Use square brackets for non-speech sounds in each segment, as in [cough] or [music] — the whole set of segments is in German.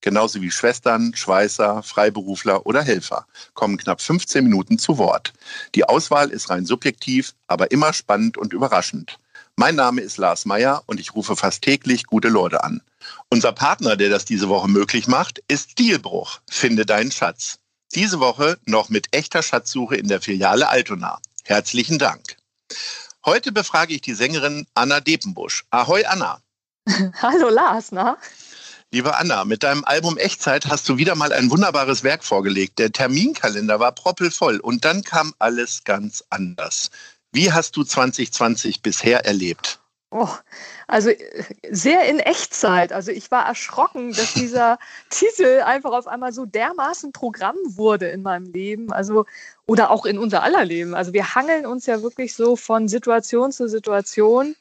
genauso wie Schwestern, Schweißer, Freiberufler oder Helfer, kommen knapp 15 Minuten zu Wort. Die Auswahl ist rein subjektiv, aber immer spannend und überraschend. Mein Name ist Lars Meyer und ich rufe fast täglich gute Leute an. Unser Partner, der das diese Woche möglich macht, ist Stilbruch. Finde deinen Schatz. Diese Woche noch mit echter Schatzsuche in der Filiale Altona. Herzlichen Dank. Heute befrage ich die Sängerin Anna Depenbusch. Ahoi Anna. [laughs] Hallo Lars, na? Liebe Anna, mit deinem Album Echtzeit hast du wieder mal ein wunderbares Werk vorgelegt. Der Terminkalender war proppelvoll und dann kam alles ganz anders. Wie hast du 2020 bisher erlebt? Oh, also sehr in Echtzeit. Also ich war erschrocken, dass dieser [laughs] Titel einfach auf einmal so dermaßen Programm wurde in meinem Leben. Also oder auch in unser aller Leben. Also wir hangeln uns ja wirklich so von Situation zu Situation.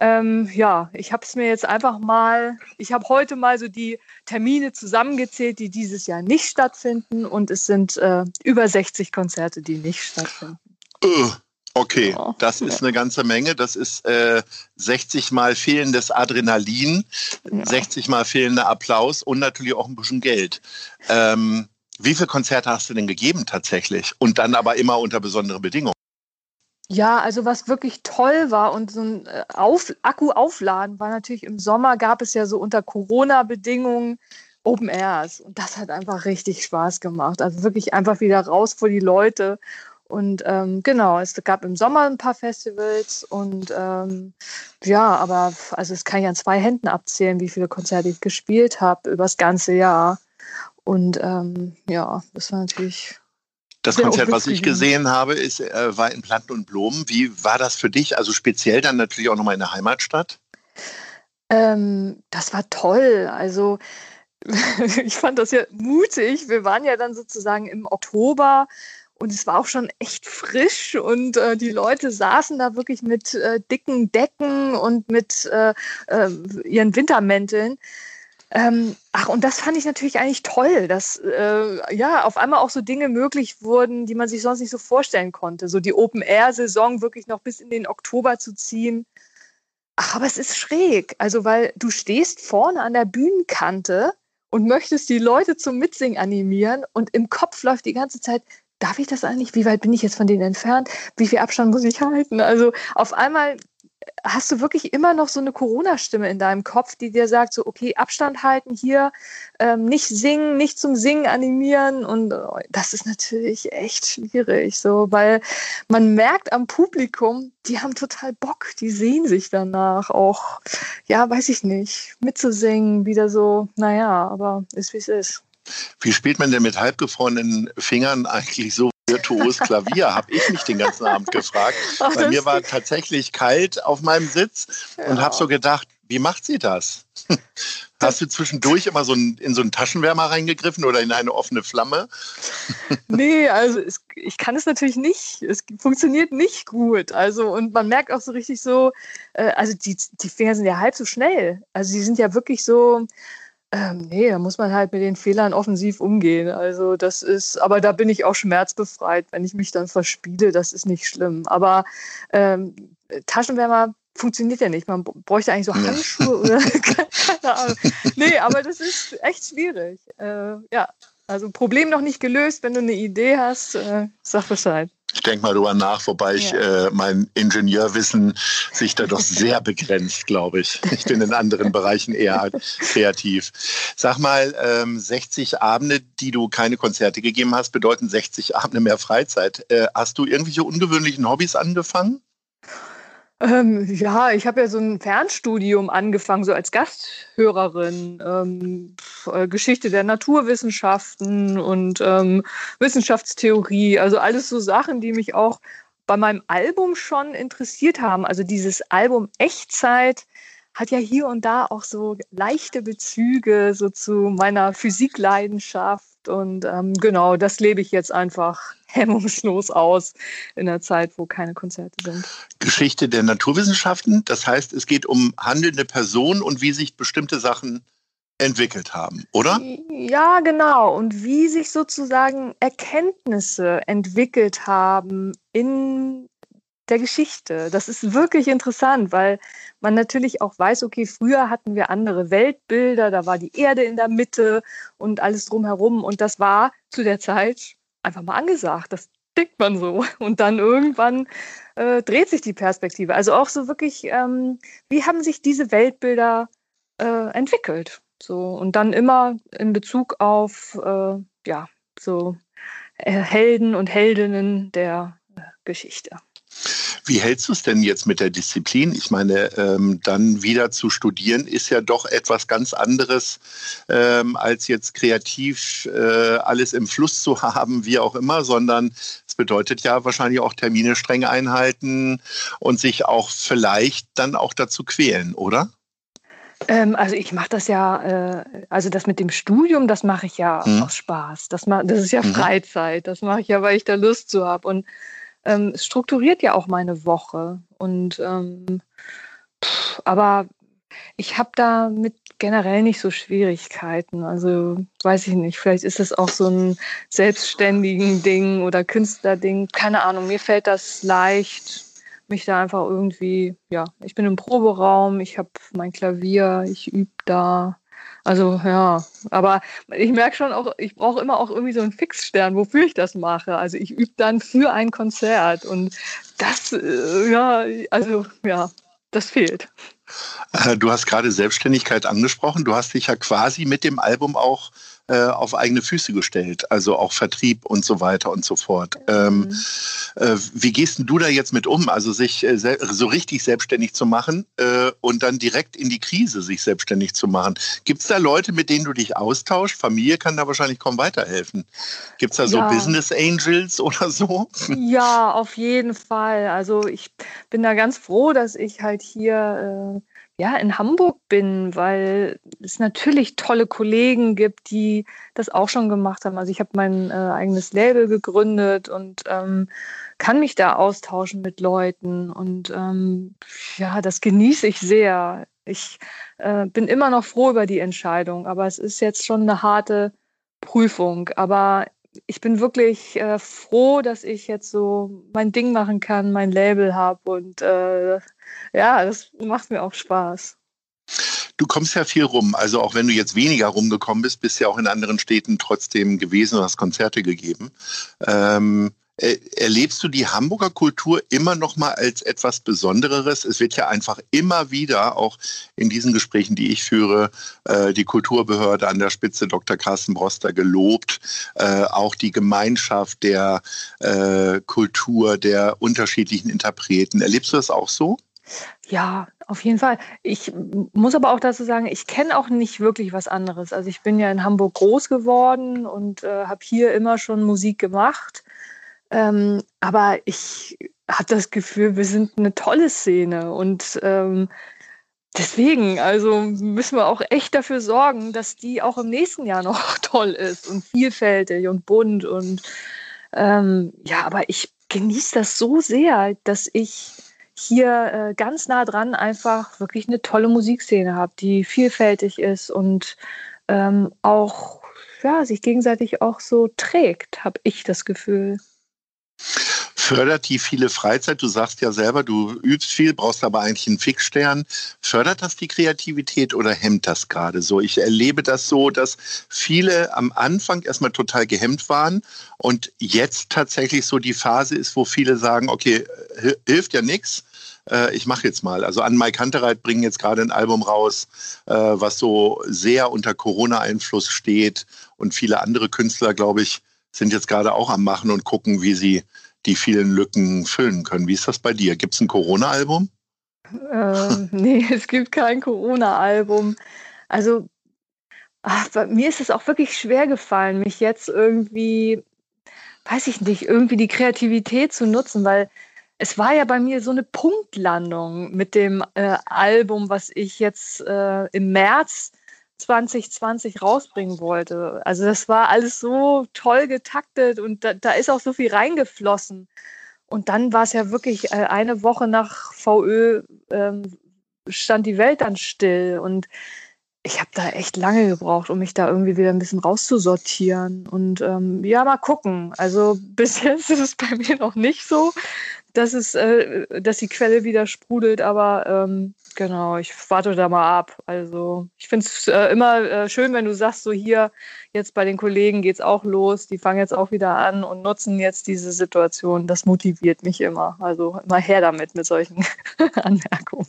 Ähm, ja, ich habe es mir jetzt einfach mal, ich habe heute mal so die Termine zusammengezählt, die dieses Jahr nicht stattfinden und es sind äh, über 60 Konzerte, die nicht stattfinden. Okay, ja. das ist eine ganze Menge. Das ist äh, 60 mal fehlendes Adrenalin, ja. 60 mal fehlender Applaus und natürlich auch ein bisschen Geld. Ähm, wie viele Konzerte hast du denn gegeben tatsächlich? Und dann aber immer unter besonderen Bedingungen? Ja, also was wirklich toll war und so ein äh, Auf Akku aufladen war natürlich im Sommer gab es ja so unter Corona-Bedingungen Open Airs und das hat einfach richtig Spaß gemacht. Also wirklich einfach wieder raus vor die Leute. Und ähm, genau, es gab im Sommer ein paar Festivals und ähm, ja, aber also es kann ich an zwei Händen abzählen, wie viele Konzerte ich gespielt habe über das ganze Jahr. Und ähm, ja, das war natürlich das Konzert, was ich gesehen habe, ist, äh, war in Planten und Blumen. Wie war das für dich? Also speziell dann natürlich auch nochmal in der Heimatstadt? Ähm, das war toll. Also [laughs] ich fand das ja mutig. Wir waren ja dann sozusagen im Oktober und es war auch schon echt frisch und äh, die Leute saßen da wirklich mit äh, dicken Decken und mit äh, äh ihren Wintermänteln. Ähm, ach, und das fand ich natürlich eigentlich toll, dass äh, ja auf einmal auch so Dinge möglich wurden, die man sich sonst nicht so vorstellen konnte. So die Open-Air-Saison wirklich noch bis in den Oktober zu ziehen. Ach, aber es ist schräg. Also, weil du stehst vorne an der Bühnenkante und möchtest die Leute zum Mitsingen animieren und im Kopf läuft die ganze Zeit, darf ich das eigentlich? Wie weit bin ich jetzt von denen entfernt? Wie viel Abstand muss ich halten? Also auf einmal hast du wirklich immer noch so eine Corona-Stimme in deinem Kopf, die dir sagt, so, okay, Abstand halten hier, ähm, nicht singen, nicht zum Singen animieren. Und oh, das ist natürlich echt schwierig, so, weil man merkt am Publikum, die haben total Bock, die sehen sich danach auch, ja, weiß ich nicht, mitzusingen, wieder so, naja, aber ist wie es ist. Wie spielt man denn mit halbgefrorenen Fingern [laughs] eigentlich so virtuos Klavier, habe ich mich den ganzen Abend gefragt. [laughs] Ach, Bei mir war tatsächlich kalt auf meinem Sitz ja. und habe so gedacht, wie macht sie das? [laughs] Hast du zwischendurch immer so ein, in so einen Taschenwärmer reingegriffen oder in eine offene Flamme? [laughs] nee, also es, ich kann es natürlich nicht. Es funktioniert nicht gut. Also und man merkt auch so richtig so, äh, also die, die Finger sind ja halb so schnell. Also die sind ja wirklich so, ähm, nee, da muss man halt mit den Fehlern offensiv umgehen. Also das ist, aber da bin ich auch schmerzbefreit, wenn ich mich dann verspiele, das ist nicht schlimm. Aber ähm, Taschenwärmer funktioniert ja nicht. Man bräuchte eigentlich so Handschuhe oder [laughs] keine Ahnung. Nee, aber das ist echt schwierig. Äh, ja, also Problem noch nicht gelöst. Wenn du eine Idee hast, äh, sag Bescheid. Ich denke mal drüber nach, wobei ich äh, mein Ingenieurwissen sich da doch sehr [laughs] begrenzt, glaube ich. Ich bin in anderen Bereichen eher kreativ. Sag mal, ähm, 60 Abende, die du keine Konzerte gegeben hast, bedeuten 60 Abende mehr Freizeit. Äh, hast du irgendwelche ungewöhnlichen Hobbys angefangen? Ähm, ja, ich habe ja so ein Fernstudium angefangen, so als Gasthörerin. Ähm, äh, Geschichte der Naturwissenschaften und ähm, Wissenschaftstheorie. Also alles so Sachen, die mich auch bei meinem Album schon interessiert haben. Also dieses Album Echtzeit hat ja hier und da auch so leichte Bezüge so zu meiner Physikleidenschaft Und ähm, genau, das lebe ich jetzt einfach hemmungslos [laughs] aus in einer Zeit, wo keine Konzerte sind. Geschichte der Naturwissenschaften, das heißt, es geht um handelnde Personen und wie sich bestimmte Sachen entwickelt haben, oder? Ja, genau. Und wie sich sozusagen Erkenntnisse entwickelt haben in der Geschichte. Das ist wirklich interessant, weil man natürlich auch weiß, okay, früher hatten wir andere Weltbilder, da war die Erde in der Mitte und alles drumherum. Und das war zu der Zeit einfach mal angesagt. Das denkt man so. Und dann irgendwann äh, dreht sich die Perspektive. Also auch so wirklich, ähm, wie haben sich diese Weltbilder äh, entwickelt? So, und dann immer in Bezug auf, äh, ja, so äh, Helden und Heldinnen der äh, Geschichte. Wie hältst du es denn jetzt mit der Disziplin? Ich meine, ähm, dann wieder zu studieren ist ja doch etwas ganz anderes, ähm, als jetzt kreativ äh, alles im Fluss zu [laughs] haben, wie auch immer, sondern es bedeutet ja wahrscheinlich auch Termine streng einhalten und sich auch vielleicht dann auch dazu quälen, oder? Ähm, also ich mache das ja, äh, also das mit dem Studium, das mache ich ja mhm. aus Spaß. Das, das ist ja mhm. Freizeit. Das mache ich ja, weil ich da Lust zu habe. Und ähm, es strukturiert ja auch meine Woche. Und ähm, pff, aber ich habe damit generell nicht so Schwierigkeiten. Also weiß ich nicht, vielleicht ist es auch so ein selbstständigen Ding oder Künstlerding. Keine Ahnung, mir fällt das leicht mich da einfach irgendwie, ja, ich bin im Proberaum, ich habe mein Klavier, ich übe da. Also ja, aber ich merke schon auch, ich brauche immer auch irgendwie so einen Fixstern, wofür ich das mache. Also ich übe dann für ein Konzert und das, äh, ja, also ja, das fehlt. Äh, du hast gerade Selbstständigkeit angesprochen. Du hast dich ja quasi mit dem Album auch äh, auf eigene Füße gestellt, also auch Vertrieb und so weiter und so fort. Ähm, mhm. äh, wie gehst du da jetzt mit um? Also sich äh, so richtig selbstständig zu machen äh, und dann direkt in die Krise sich selbstständig zu machen. Gibt es da Leute, mit denen du dich austauschst? Familie kann da wahrscheinlich kaum weiterhelfen. Gibt es da so ja. Business Angels [laughs] oder so? Ja, auf jeden Fall. Also ich bin da ganz froh, dass ich halt hier äh, ja, in Hamburg bin, weil es natürlich tolle Kollegen gibt, die das auch schon gemacht haben. Also ich habe mein äh, eigenes Label gegründet und ähm, kann mich da austauschen mit Leuten. Und ähm, ja, das genieße ich sehr. Ich äh, bin immer noch froh über die Entscheidung, aber es ist jetzt schon eine harte Prüfung. Aber ich bin wirklich äh, froh, dass ich jetzt so mein Ding machen kann, mein Label habe und äh, ja, das macht mir auch Spaß. Du kommst ja viel rum. Also auch wenn du jetzt weniger rumgekommen bist, bist du ja auch in anderen Städten trotzdem gewesen und hast Konzerte gegeben. Ähm, erlebst du die Hamburger Kultur immer noch mal als etwas Besonderes? Es wird ja einfach immer wieder, auch in diesen Gesprächen, die ich führe, äh, die Kulturbehörde an der Spitze Dr. Carsten Broster gelobt, äh, auch die Gemeinschaft der äh, Kultur, der unterschiedlichen Interpreten. Erlebst du das auch so? Ja, auf jeden Fall. Ich muss aber auch dazu sagen, ich kenne auch nicht wirklich was anderes. Also ich bin ja in Hamburg groß geworden und äh, habe hier immer schon Musik gemacht. Ähm, aber ich habe das Gefühl, wir sind eine tolle Szene und ähm, deswegen, also müssen wir auch echt dafür sorgen, dass die auch im nächsten Jahr noch [laughs] toll ist und vielfältig und bunt und ähm, ja, aber ich genieße das so sehr, dass ich hier äh, ganz nah dran einfach wirklich eine tolle Musikszene habe, die vielfältig ist und ähm, auch ja, sich gegenseitig auch so trägt, habe ich das Gefühl. Fördert die viele Freizeit? Du sagst ja selber, du übst viel, brauchst aber eigentlich einen Fixstern. Fördert das die Kreativität oder hemmt das gerade so? Ich erlebe das so, dass viele am Anfang erstmal total gehemmt waren und jetzt tatsächlich so die Phase ist, wo viele sagen, okay, hilft ja nichts, äh, ich mache jetzt mal. Also an Mike Hunterreit bringen jetzt gerade ein Album raus, äh, was so sehr unter Corona-Einfluss steht. Und viele andere Künstler, glaube ich, sind jetzt gerade auch am Machen und gucken, wie sie die vielen Lücken füllen können. Wie ist das bei dir? Gibt es ein Corona-Album? Ähm, [laughs] nee, es gibt kein Corona-Album. Also ach, bei mir ist es auch wirklich schwer gefallen, mich jetzt irgendwie, weiß ich nicht, irgendwie die Kreativität zu nutzen, weil es war ja bei mir so eine Punktlandung mit dem äh, Album, was ich jetzt äh, im März 2020 rausbringen wollte. Also das war alles so toll getaktet und da, da ist auch so viel reingeflossen. Und dann war es ja wirklich äh, eine Woche nach VÖ ähm, stand die Welt dann still und ich habe da echt lange gebraucht, um mich da irgendwie wieder ein bisschen rauszusortieren. Und ähm, ja, mal gucken. Also bis jetzt ist es bei mir noch nicht so, dass es, äh, dass die Quelle wieder sprudelt, aber ähm, genau, ich warte da mal ab. Also ich finde es äh, immer äh, schön, wenn du sagst, so hier, jetzt bei den Kollegen geht es auch los, die fangen jetzt auch wieder an und nutzen jetzt diese Situation. Das motiviert mich immer. Also immer her damit mit solchen [laughs] Anmerkungen.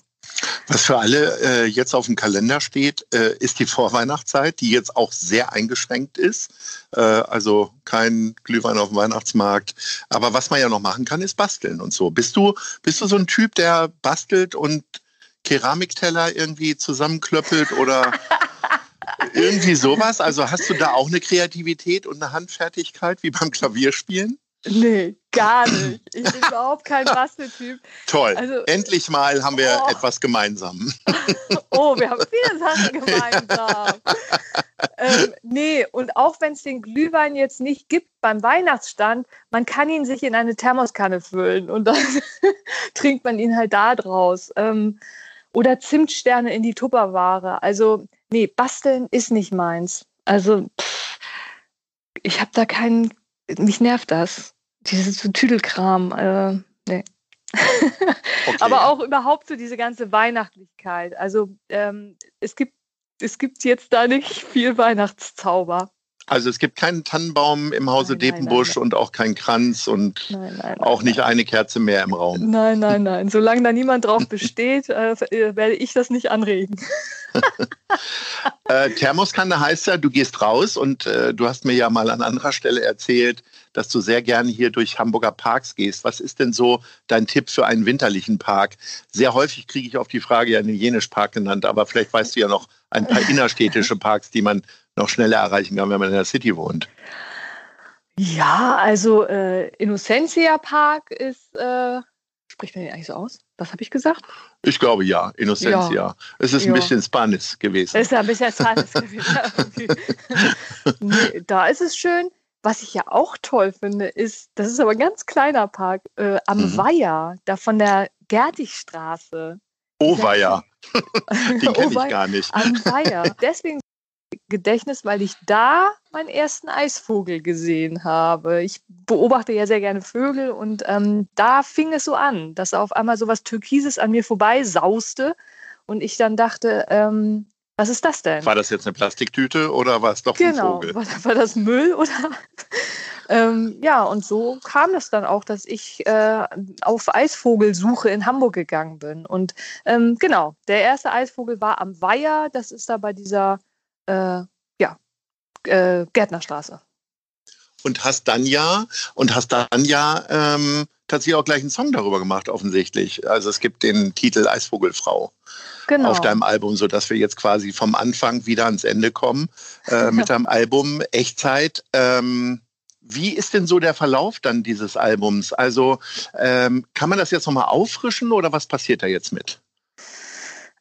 Was für alle äh, jetzt auf dem Kalender steht, äh, ist die Vorweihnachtszeit, die jetzt auch sehr eingeschränkt ist. Äh, also kein Glühwein auf dem Weihnachtsmarkt. Aber was man ja noch machen kann, ist basteln und so. Bist du, bist du so ein Typ, der bastelt und Keramikteller irgendwie zusammenklöppelt oder [laughs] irgendwie sowas? Also hast du da auch eine Kreativität und eine Handfertigkeit wie beim Klavierspielen? Nee, gar [laughs] nicht. Ich bin überhaupt kein Basteltyp. Toll. Also, Endlich mal haben wir oh. etwas gemeinsam. [laughs] Oh, wir haben viele Sachen [laughs] gemeinsam. ähm, nee, und auch wenn es den Glühwein jetzt nicht gibt beim Weihnachtsstand, man kann ihn sich in eine Thermoskanne füllen und dann trinkt man ihn halt da draus. Ähm, oder Zimtsterne in die Tupperware. Also, nee, basteln ist nicht meins. Also, pff, ich habe da keinen mich nervt das. Dieses so Tüdelkram. Äh, nee. Okay. [laughs] Aber auch überhaupt so diese ganze Weihnachtlichkeit. Also ähm, es, gibt, es gibt jetzt da nicht viel Weihnachtszauber. Also es gibt keinen Tannenbaum im Hause nein, Depenbusch nein, nein, und auch keinen Kranz und auch nicht eine Kerze mehr im Raum. Nein, nein, nein. Solange da niemand drauf [laughs] besteht, äh, werde ich das nicht anregen. [laughs] äh, Thermoskanne heißt ja, du gehst raus und äh, du hast mir ja mal an anderer Stelle erzählt, dass du sehr gerne hier durch Hamburger Parks gehst. Was ist denn so dein Tipp für einen winterlichen Park? Sehr häufig kriege ich auf die Frage ja den Jenisch Park genannt, aber vielleicht weißt du ja noch ein paar [laughs] innerstädtische Parks, die man noch schneller erreichen kann, wenn man in der City wohnt. Ja, also äh, Innocentia Park ist, äh, spricht man den eigentlich so aus? Was habe ich gesagt? Ich glaube ja, Innocentia. Ja. Es ist ein bisschen Spanisch gewesen. Es ist ein bisschen Spanisch [laughs] gewesen. [laughs] nee, da ist es schön. Was ich ja auch toll finde, ist, das ist aber ein ganz kleiner Park, äh, am mhm. Weiher, da von der Gertigstraße. Oh Weiher. [laughs] Den kenne ich gar nicht. Am Weiher. Deswegen Gedächtnis, weil ich da meinen ersten Eisvogel gesehen habe. Ich beobachte ja sehr gerne Vögel und ähm, da fing es so an, dass auf einmal so was Türkises an mir vorbei sauste und ich dann dachte, ähm, was ist das denn? War das jetzt eine Plastiktüte oder war es doch genau. ein Vogel? War, war das Müll oder? [laughs] ähm, ja, und so kam es dann auch, dass ich äh, auf Eisvogelsuche in Hamburg gegangen bin. Und ähm, genau, der erste Eisvogel war am Weiher. Das ist da bei dieser äh, ja, äh, Gärtnerstraße. Und hast dann ja, und hast dann ja ähm, tatsächlich auch gleich einen Song darüber gemacht, offensichtlich. Also es gibt den Titel Eisvogelfrau genau. auf deinem Album, sodass wir jetzt quasi vom Anfang wieder ans Ende kommen äh, [laughs] mit deinem Album Echtzeit. Ähm, wie ist denn so der Verlauf dann dieses Albums? Also ähm, kann man das jetzt nochmal auffrischen oder was passiert da jetzt mit?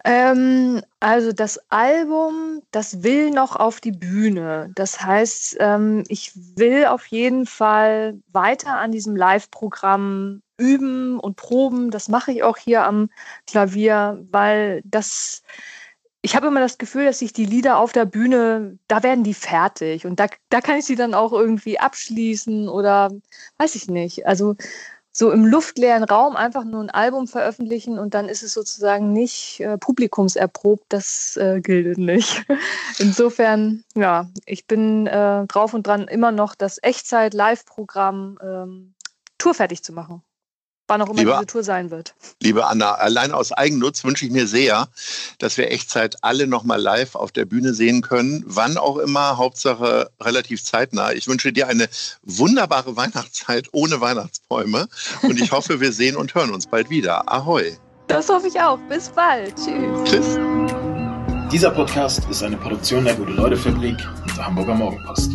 Ähm, also das Album, das will noch auf die Bühne. Das heißt, ähm, ich will auf jeden Fall weiter an diesem Live-Programm üben und proben. Das mache ich auch hier am Klavier, weil das ich habe immer das Gefühl, dass sich die Lieder auf der Bühne, da werden die fertig und da, da kann ich sie dann auch irgendwie abschließen oder weiß ich nicht. Also so im luftleeren Raum einfach nur ein Album veröffentlichen und dann ist es sozusagen nicht äh, publikumserprobt, das äh, gilt nicht. [laughs] Insofern, ja, ich bin äh, drauf und dran, immer noch das Echtzeit-Live-Programm ähm, tourfertig zu machen wann auch immer liebe, diese Tour sein wird. Liebe Anna, allein aus Eigennutz wünsche ich mir sehr, dass wir Echtzeit alle nochmal live auf der Bühne sehen können. Wann auch immer, Hauptsache relativ zeitnah. Ich wünsche dir eine wunderbare Weihnachtszeit ohne Weihnachtsbäume und ich hoffe, wir sehen und hören uns bald wieder. Ahoi. Das hoffe ich auch. Bis bald. Tschüss. Tschüss. Dieser Podcast ist eine Produktion der Gute-Leute-Fabrik und der Hamburger Morgenpost.